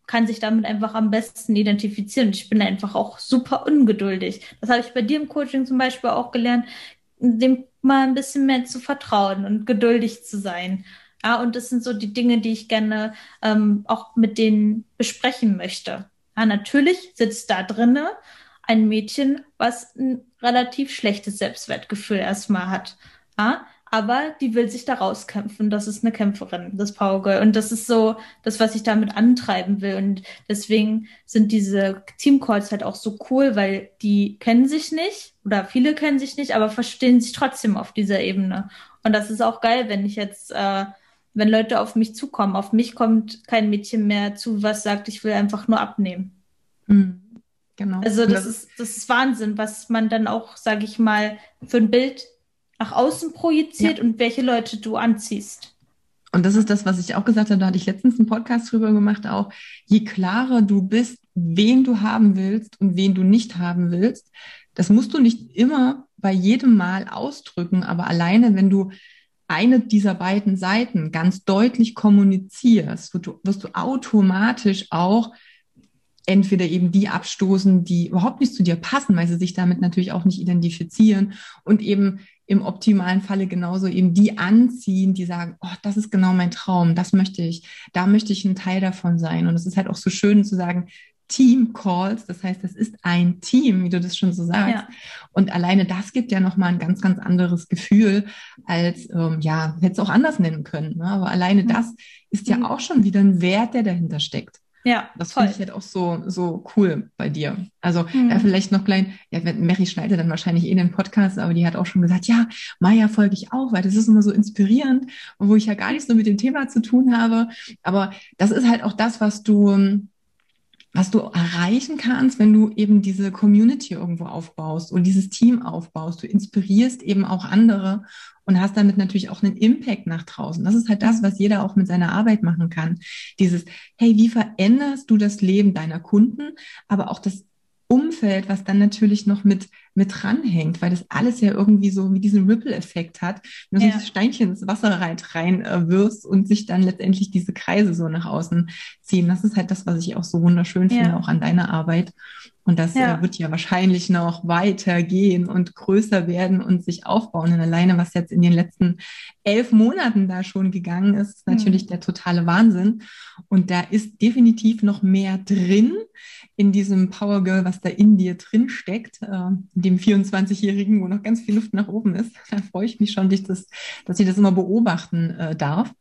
kann sich damit einfach am besten identifizieren. Ich bin einfach auch super ungeduldig. Das habe ich bei dir im Coaching zum Beispiel auch gelernt, dem mal ein bisschen mehr zu vertrauen und geduldig zu sein. Ja, und das sind so die Dinge, die ich gerne ähm, auch mit denen besprechen möchte. Ja, natürlich sitzt da drinne ein Mädchen, was ein relativ schlechtes Selbstwertgefühl erstmal hat. Ja, aber die will sich da rauskämpfen. Das ist eine Kämpferin, das Power Girl. Und das ist so das, was ich damit antreiben will. Und deswegen sind diese Teamcalls halt auch so cool, weil die kennen sich nicht oder viele kennen sich nicht, aber verstehen sich trotzdem auf dieser Ebene. Und das ist auch geil, wenn ich jetzt, äh, wenn Leute auf mich zukommen. Auf mich kommt kein Mädchen mehr zu, was sagt, ich will einfach nur abnehmen. Mhm. Genau. Also das, das ist, das ist Wahnsinn, was man dann auch, sage ich mal, für ein Bild nach außen projiziert ja. und welche Leute du anziehst. Und das ist das, was ich auch gesagt habe, da hatte ich letztens einen Podcast drüber gemacht, auch je klarer du bist, wen du haben willst und wen du nicht haben willst, das musst du nicht immer bei jedem Mal ausdrücken, aber alleine, wenn du eine dieser beiden Seiten ganz deutlich kommunizierst, wirst du, wirst du automatisch auch entweder eben die abstoßen, die überhaupt nicht zu dir passen, weil sie sich damit natürlich auch nicht identifizieren und eben im optimalen Falle genauso eben die anziehen, die sagen, oh, das ist genau mein Traum, das möchte ich, da möchte ich ein Teil davon sein. Und es ist halt auch so schön zu sagen, Team Calls, das heißt, das ist ein Team, wie du das schon so sagst. Ja. Und alleine das gibt ja nochmal ein ganz, ganz anderes Gefühl, als, ähm, ja, hätte es auch anders nennen können. Ne? Aber alleine mhm. das ist ja mhm. auch schon wieder ein Wert, der dahinter steckt. Ja, das finde ich halt auch so, so cool bei dir. Also mhm. ja, vielleicht noch klein, ja, Mary schneidet dann wahrscheinlich eh in den Podcast, aber die hat auch schon gesagt, ja, Maya folge ich auch, weil das ist immer so inspirierend wo ich ja gar nicht so mit dem Thema zu tun habe. Aber das ist halt auch das, was du, was du erreichen kannst, wenn du eben diese Community irgendwo aufbaust und dieses Team aufbaust. Du inspirierst eben auch andere und hast damit natürlich auch einen Impact nach draußen. Das ist halt das, was jeder auch mit seiner Arbeit machen kann. Dieses, hey, wie veränderst du das Leben deiner Kunden, aber auch das Umfeld, was dann natürlich noch mit, mit dranhängt, weil das alles ja irgendwie so wie diesen Ripple-Effekt hat, wenn du ja. so Steinchen ins Wasser rein, rein äh, wirst und sich dann letztendlich diese Kreise so nach außen ziehen. Das ist halt das, was ich auch so wunderschön ja. finde, auch an deiner Arbeit. Und das ja. äh, wird ja wahrscheinlich noch weitergehen und größer werden und sich aufbauen. Und alleine, was jetzt in den letzten elf Monaten da schon gegangen ist, ist natürlich mhm. der totale Wahnsinn. Und da ist definitiv noch mehr drin in diesem Power Girl, was da in dir drin steckt, äh, dem 24-Jährigen, wo noch ganz viel Luft nach oben ist. Da freue ich mich schon, dich das, dass ich das immer beobachten äh, darf.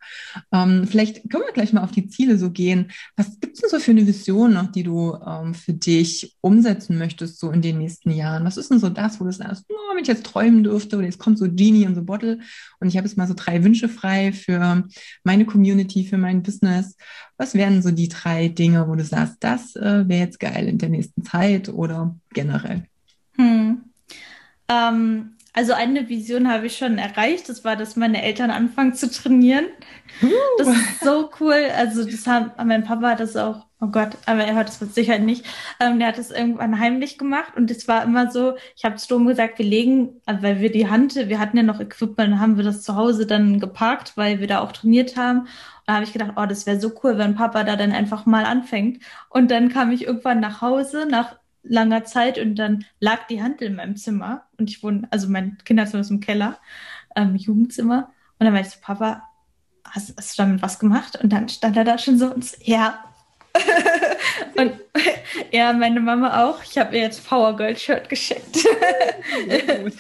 Ähm, vielleicht können wir gleich mal auf die Ziele so gehen. Was gibt es denn so für eine Vision noch, die du ähm, für dich umsetzen möchtest, so in den nächsten Jahren? Was ist denn so das, wo du sagst, oh, wenn ich jetzt träumen dürfte oder jetzt kommt so Genie und so Bottle und ich habe jetzt mal so drei Wünsche frei für meine Community, für mein Business. Was wären so die drei Dinge, wo du sagst, das äh, wäre jetzt geil in der nächsten Zeit oder generell? Hm. Ähm, also eine Vision habe ich schon erreicht. Das war, dass meine Eltern anfangen zu trainieren. Uh. Das ist so cool. Also das haben, mein Papa hat das auch, oh Gott, aber er hört das mit Sicherheit nicht. Ähm, der hat das irgendwann heimlich gemacht und es war immer so, ich habe Sturm gesagt, wir legen, weil wir die Hand, wir hatten ja noch Equipment, haben wir das zu Hause dann geparkt, weil wir da auch trainiert haben. Und da habe ich gedacht, oh, das wäre so cool, wenn Papa da dann einfach mal anfängt. Und dann kam ich irgendwann nach Hause, nach langer Zeit und dann lag die Handel in meinem Zimmer und ich wohne, also mein Kinderzimmer ist im Keller, ähm, Jugendzimmer und dann meinte ich so, Papa, hast, hast, du damit was gemacht? Und dann stand er da schon so und so, ja. Und ja, meine Mama auch. Ich habe ihr jetzt Power Girl Shirt geschickt. [LAUGHS]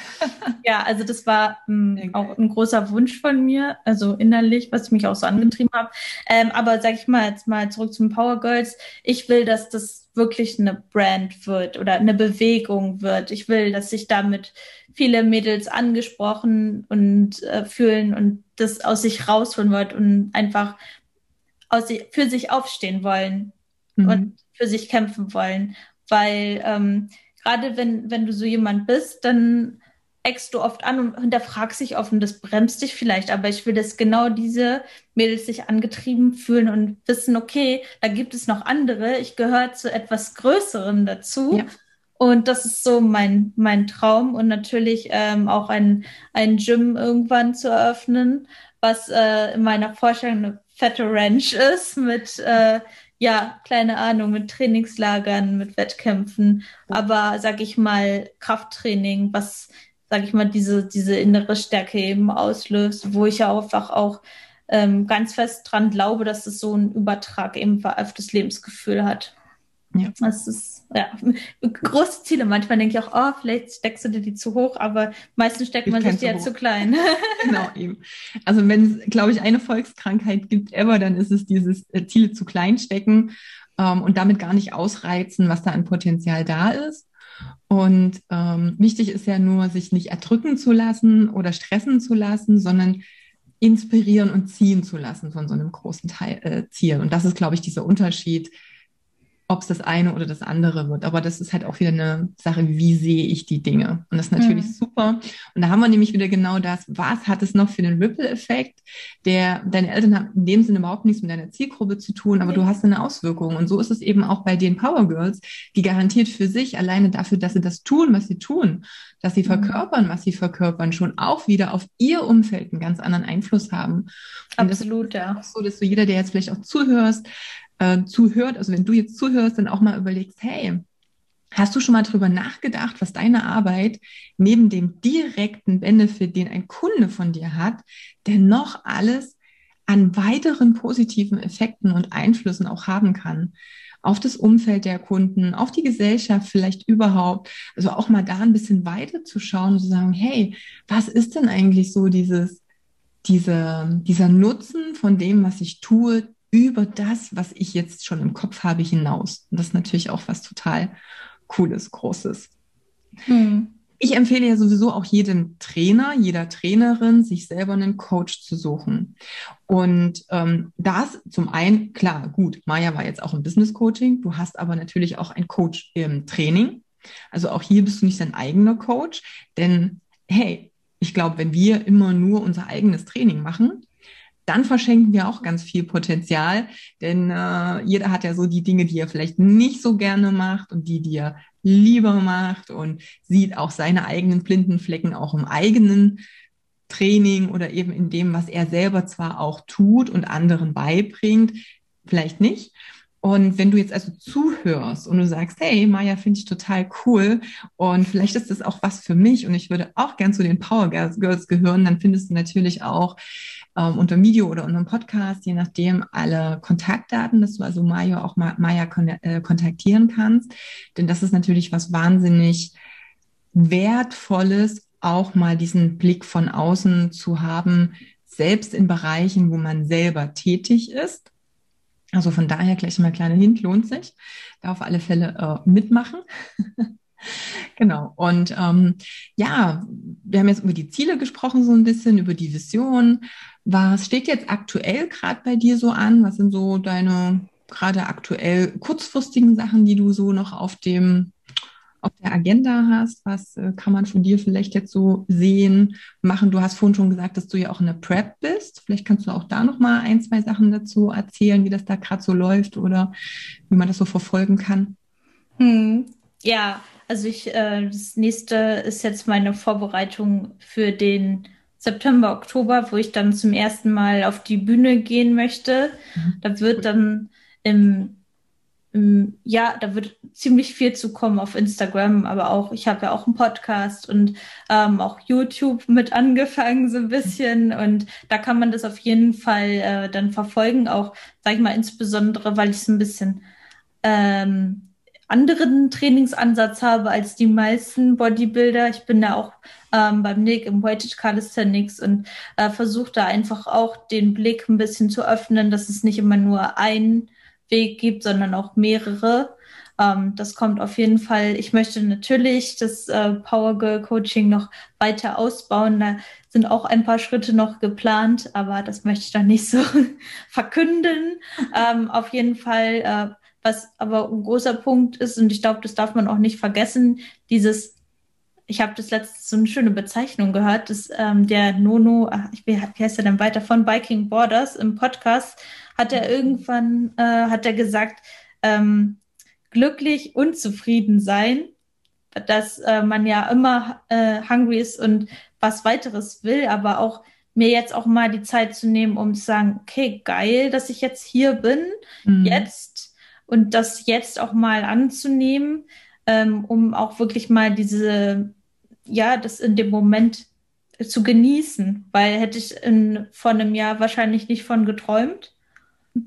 ja, also das war ähm, auch ein großer Wunsch von mir, also innerlich, was mich auch so angetrieben hat. Ähm, aber sag ich mal jetzt mal zurück zum Power Girls. Ich will, dass das wirklich eine Brand wird oder eine Bewegung wird. Ich will, dass sich damit viele Mädels angesprochen und äh, fühlen und das aus sich rausholen wollen und einfach für sich aufstehen wollen mhm. und für sich kämpfen wollen. Weil ähm, gerade wenn, wenn du so jemand bist, dann eckst du oft an und hinterfragst dich oft und das bremst dich vielleicht, aber ich will, dass genau diese Mädels sich angetrieben fühlen und wissen, okay, da gibt es noch andere, ich gehöre zu etwas Größerem dazu. Ja. Und das ist so mein, mein Traum und natürlich ähm, auch ein, ein Gym irgendwann zu eröffnen, was äh, in meiner Vorstellung eine fette Ranch ist mit äh, ja, keine Ahnung, mit Trainingslagern, mit Wettkämpfen, aber sag ich mal, Krafttraining, was, sag ich mal, diese, diese innere Stärke eben auslöst, wo ich ja einfach auch ähm, ganz fest dran glaube, dass es so einen Übertrag eben auf das Lebensgefühl hat. Ja. Das ist ja große Ziele. Manchmal denke ich auch, oh, vielleicht steckst du dir die zu hoch, aber meistens steckt man sich die ja zu klein. [LAUGHS] genau, eben. Also wenn es, glaube ich, eine Volkskrankheit gibt ever, dann ist es dieses äh, Ziele zu klein stecken ähm, und damit gar nicht ausreizen, was da an Potenzial da ist. Und ähm, wichtig ist ja nur, sich nicht erdrücken zu lassen oder stressen zu lassen, sondern inspirieren und ziehen zu lassen von so einem großen Teil, äh, Ziel. Und das ist, glaube ich, dieser Unterschied ob es das eine oder das andere wird. Aber das ist halt auch wieder eine Sache, wie sehe ich die Dinge. Und das ist natürlich mhm. super. Und da haben wir nämlich wieder genau das, was hat es noch für einen Ripple-Effekt, der deine Eltern haben in dem Sinne überhaupt nichts mit deiner Zielgruppe zu tun, aber du hast eine Auswirkung. Und so ist es eben auch bei den Power Girls, die garantiert für sich alleine dafür, dass sie das tun, was sie tun, dass sie mhm. verkörpern, was sie verkörpern, schon auch wieder auf ihr Umfeld einen ganz anderen Einfluss haben. Und Absolut, ja. So, dass du jeder, der jetzt vielleicht auch zuhörst, äh, zuhört, also wenn du jetzt zuhörst, dann auch mal überlegst, hey, hast du schon mal darüber nachgedacht, was deine Arbeit neben dem direkten Benefit, den ein Kunde von dir hat, denn noch alles an weiteren positiven Effekten und Einflüssen auch haben kann? auf das Umfeld der Kunden, auf die Gesellschaft vielleicht überhaupt. Also auch mal da ein bisschen weiter zu schauen und zu sagen, hey, was ist denn eigentlich so dieses, diese, dieser Nutzen von dem, was ich tue, über das, was ich jetzt schon im Kopf habe, hinaus. Und das ist natürlich auch was total Cooles, Großes. Hm. Ich empfehle ja sowieso auch jedem Trainer, jeder Trainerin, sich selber einen Coach zu suchen. Und ähm, das zum einen, klar, gut, Maja war jetzt auch im Business Coaching, du hast aber natürlich auch einen Coach im Training. Also auch hier bist du nicht dein eigener Coach, denn hey, ich glaube, wenn wir immer nur unser eigenes Training machen, dann verschenken wir auch ganz viel Potenzial, denn äh, jeder hat ja so die Dinge, die er vielleicht nicht so gerne macht und die, die er lieber macht und sieht auch seine eigenen blinden Flecken auch im eigenen Training oder eben in dem, was er selber zwar auch tut und anderen beibringt, vielleicht nicht. Und wenn du jetzt also zuhörst und du sagst, hey, Maya finde ich total cool und vielleicht ist das auch was für mich und ich würde auch gern zu den Power Girls gehören, dann findest du natürlich auch ähm, unter Video oder unter einem Podcast, je nachdem, alle Kontaktdaten, dass du also Maya auch mal Maya kon äh, kontaktieren kannst. Denn das ist natürlich was wahnsinnig Wertvolles, auch mal diesen Blick von außen zu haben, selbst in Bereichen, wo man selber tätig ist. Also von daher gleich mal kleiner Hint lohnt sich. Da auf alle Fälle äh, mitmachen. [LAUGHS] genau. Und ähm, ja, wir haben jetzt über die Ziele gesprochen, so ein bisschen, über die Vision. Was steht jetzt aktuell gerade bei dir so an? Was sind so deine gerade aktuell kurzfristigen Sachen, die du so noch auf dem auf der Agenda hast? Was äh, kann man von dir vielleicht jetzt so sehen, machen? Du hast vorhin schon gesagt, dass du ja auch in der Prep bist. Vielleicht kannst du auch da noch mal ein, zwei Sachen dazu erzählen, wie das da gerade so läuft oder wie man das so verfolgen kann. Hm. Ja, also ich, äh, das nächste ist jetzt meine Vorbereitung für den September, Oktober, wo ich dann zum ersten Mal auf die Bühne gehen möchte. Mhm. Da wird dann im, im, ja, da wird ziemlich viel zu kommen auf Instagram, aber auch, ich habe ja auch einen Podcast und ähm, auch YouTube mit angefangen, so ein bisschen. Und da kann man das auf jeden Fall äh, dann verfolgen, auch, sag ich mal, insbesondere, weil ich es ein bisschen ähm, anderen Trainingsansatz habe als die meisten Bodybuilder. Ich bin da auch ähm, beim Nick im Weighted Calisthenics und äh, versuche da einfach auch den Blick ein bisschen zu öffnen, dass es nicht immer nur einen Weg gibt, sondern auch mehrere. Ähm, das kommt auf jeden Fall. Ich möchte natürlich das äh, Power Girl Coaching noch weiter ausbauen. Da sind auch ein paar Schritte noch geplant, aber das möchte ich noch nicht so [LAUGHS] verkünden. Ähm, auf jeden Fall äh, was aber ein großer Punkt ist, und ich glaube, das darf man auch nicht vergessen, dieses ich habe das letzte so eine schöne Bezeichnung gehört, dass ähm, der Nono, ach, ich, wie heißt er denn weiter, von Biking Borders im Podcast, hat er irgendwann, äh, hat er gesagt, ähm, glücklich und zufrieden sein, dass äh, man ja immer äh, hungry ist und was weiteres will, aber auch mir jetzt auch mal die Zeit zu nehmen, um zu sagen, okay, geil, dass ich jetzt hier bin, mhm. jetzt und das jetzt auch mal anzunehmen, ähm, um auch wirklich mal diese, ja, das in dem Moment zu genießen, weil hätte ich in, vor einem Jahr wahrscheinlich nicht von geträumt.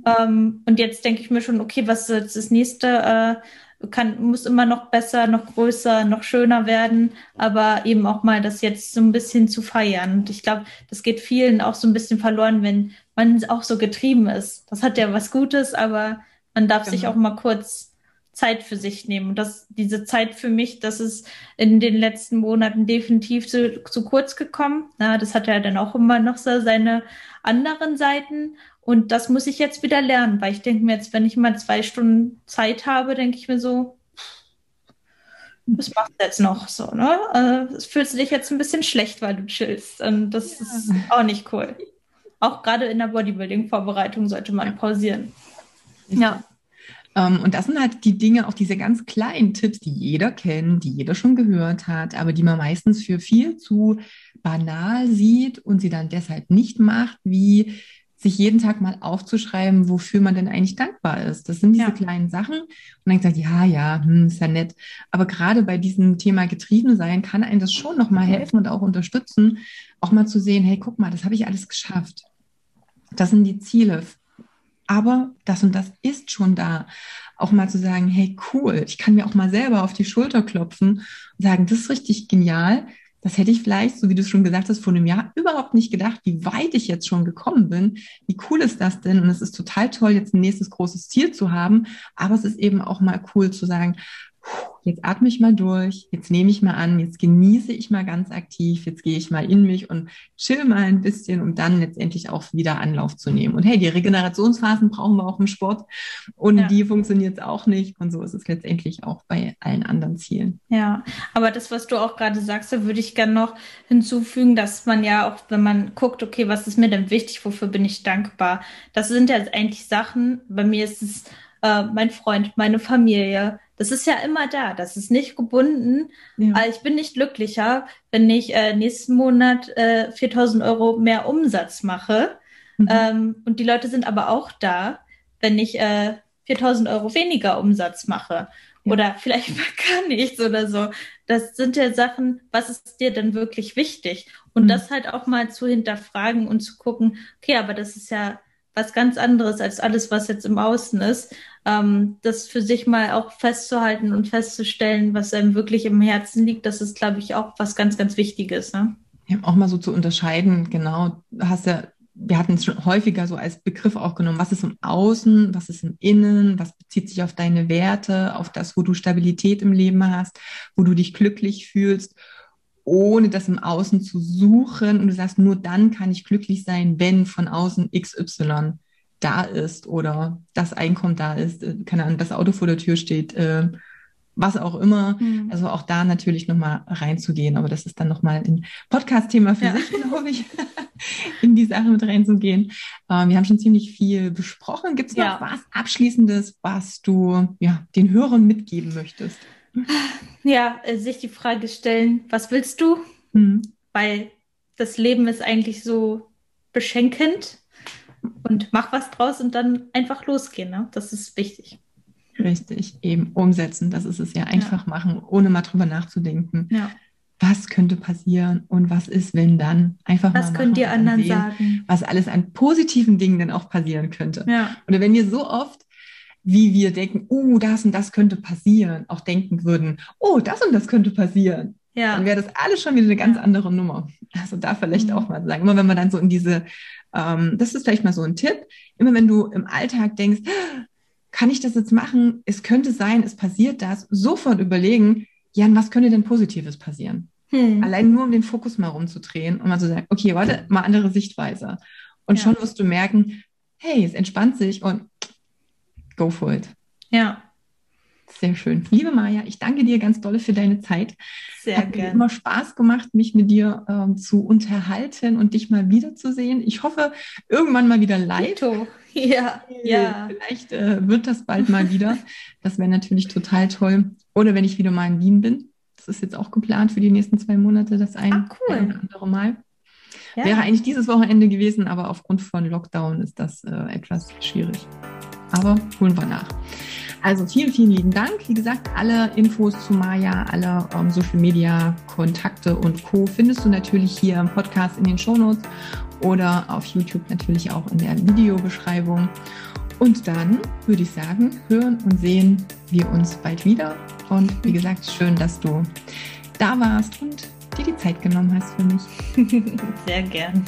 Ähm, und jetzt denke ich mir schon, okay, was ist das nächste? Äh, kann, muss immer noch besser, noch größer, noch schöner werden, aber eben auch mal das jetzt so ein bisschen zu feiern. Und ich glaube, das geht vielen auch so ein bisschen verloren, wenn man auch so getrieben ist. Das hat ja was Gutes, aber man darf genau. sich auch mal kurz Zeit für sich nehmen. Und das, diese Zeit für mich, das ist in den letzten Monaten definitiv zu, zu kurz gekommen. Na, das hat ja dann auch immer noch so seine anderen Seiten. Und das muss ich jetzt wieder lernen, weil ich denke mir jetzt, wenn ich mal zwei Stunden Zeit habe, denke ich mir so, was machst du jetzt noch so, ne? Äh, es fühlst du dich jetzt ein bisschen schlecht, weil du chillst. Und das ja. ist auch nicht cool. Auch gerade in der Bodybuilding-Vorbereitung sollte man pausieren. Ja. Um, ähm, und das sind halt die Dinge, auch diese ganz kleinen Tipps, die jeder kennt, die jeder schon gehört hat, aber die man meistens für viel zu banal sieht und sie dann deshalb nicht macht, wie sich jeden Tag mal aufzuschreiben, wofür man denn eigentlich dankbar ist. Das sind diese ja. kleinen Sachen. Und dann sagt, ja, ja, hm, ist ja nett. Aber gerade bei diesem Thema getrieben sein, kann einem das schon nochmal helfen und auch unterstützen, auch mal zu sehen, hey, guck mal, das habe ich alles geschafft. Das sind die Ziele. Aber das und das ist schon da. Auch mal zu sagen, hey, cool, ich kann mir auch mal selber auf die Schulter klopfen und sagen, das ist richtig genial das hätte ich vielleicht, so wie du es schon gesagt hast, vor einem Jahr überhaupt nicht gedacht, wie weit ich jetzt schon gekommen bin. Wie cool ist das denn? Und es ist total toll, jetzt ein nächstes großes Ziel zu haben. Aber es ist eben auch mal cool zu sagen, jetzt atme ich mal durch, jetzt nehme ich mal an, jetzt genieße ich mal ganz aktiv, jetzt gehe ich mal in mich und chill mal ein bisschen, um dann letztendlich auch wieder Anlauf zu nehmen. Und hey, die Regenerationsphasen brauchen wir auch im Sport und ja. die funktioniert es auch nicht. Und so ist es letztendlich auch bei allen anderen Zielen. Ja, aber das, was du auch gerade sagst, da würde ich gerne noch hinzufügen, dass man ja auch, wenn man guckt, okay, was ist mir denn wichtig, wofür bin ich dankbar? Das sind ja eigentlich Sachen, bei mir ist es äh, mein Freund, meine Familie, das ist ja immer da. Das ist nicht gebunden. Ja. Also ich bin nicht glücklicher, wenn ich äh, nächsten Monat äh, 4000 Euro mehr Umsatz mache. Mhm. Ähm, und die Leute sind aber auch da, wenn ich äh, 4000 Euro weniger Umsatz mache. Ja. Oder vielleicht [LAUGHS] mal gar nichts oder so. Das sind ja Sachen, was ist dir denn wirklich wichtig? Und mhm. das halt auch mal zu hinterfragen und zu gucken, okay, aber das ist ja was ganz anderes als alles, was jetzt im Außen ist. Ähm, das für sich mal auch festzuhalten und festzustellen, was einem wirklich im Herzen liegt, das ist, glaube ich, auch was ganz, ganz Wichtiges. Ne? Ja, auch mal so zu unterscheiden, genau. Hast ja, wir hatten es schon häufiger so als Begriff auch genommen, was ist im Außen, was ist im Innen, was bezieht sich auf deine Werte, auf das, wo du Stabilität im Leben hast, wo du dich glücklich fühlst ohne das im Außen zu suchen. Und du sagst, nur dann kann ich glücklich sein, wenn von außen XY da ist oder das Einkommen da ist, äh, keine Ahnung, das Auto vor der Tür steht, äh, was auch immer. Mhm. Also auch da natürlich nochmal reinzugehen. Aber das ist dann nochmal ein Podcast-Thema für ja. sich, glaube ich, [LAUGHS] in die Sache mit reinzugehen. Ähm, wir haben schon ziemlich viel besprochen. Gibt es noch ja. was Abschließendes, was du ja, den Hörern mitgeben möchtest? Ja, äh, sich die Frage stellen, was willst du? Mhm. Weil das Leben ist eigentlich so beschenkend und mach was draus und dann einfach losgehen. Ne? Das ist wichtig. Richtig, eben umsetzen. Das ist es ja. Einfach ja. machen, ohne mal drüber nachzudenken. Ja. Was könnte passieren und was ist, wenn dann? Einfach was mal könnt ihr anderen sehen, sagen? Was alles an positiven Dingen dann auch passieren könnte. Ja. Oder wenn wir so oft wie wir denken, oh, das und das könnte passieren, auch denken würden, oh, das und das könnte passieren. Ja. Dann wäre das alles schon wieder eine ganz andere Nummer. Also da vielleicht mhm. auch mal sagen, immer wenn man dann so in diese, ähm, das ist vielleicht mal so ein Tipp, immer wenn du im Alltag denkst, kann ich das jetzt machen? Es könnte sein, es passiert das, sofort überlegen, Jan, was könnte denn Positives passieren? Hm. Allein nur um den Fokus mal rumzudrehen und mal so sagen, okay, warte, mal andere Sichtweise. Und ja. schon wirst du merken, hey, es entspannt sich und go for it. Ja. Sehr schön. Liebe Maja, ich danke dir ganz dolle für deine Zeit. Sehr Hat gerne. Mir immer Spaß gemacht, mich mit dir ähm, zu unterhalten und dich mal wiederzusehen. Ich hoffe, irgendwann mal wieder live. Dito. [LAUGHS] Ja, ja. Vielleicht äh, wird das bald mal wieder. Das wäre natürlich total toll. Oder wenn ich wieder mal in Wien bin. Das ist jetzt auch geplant für die nächsten zwei Monate, das ein, Ah, cool. ein oder andere Mal. Ja. Wäre eigentlich dieses Wochenende gewesen, aber aufgrund von Lockdown ist das äh, etwas schwierig. Aber holen wir nach. Also vielen, vielen lieben Dank. Wie gesagt, alle Infos zu Maya, alle ähm, Social Media Kontakte und Co. findest du natürlich hier im Podcast in den Shownotes oder auf YouTube natürlich auch in der Videobeschreibung. Und dann würde ich sagen, hören und sehen wir uns bald wieder. Und wie gesagt, schön, dass du da warst und dir die Zeit genommen hast für mich. [LAUGHS] Sehr gern.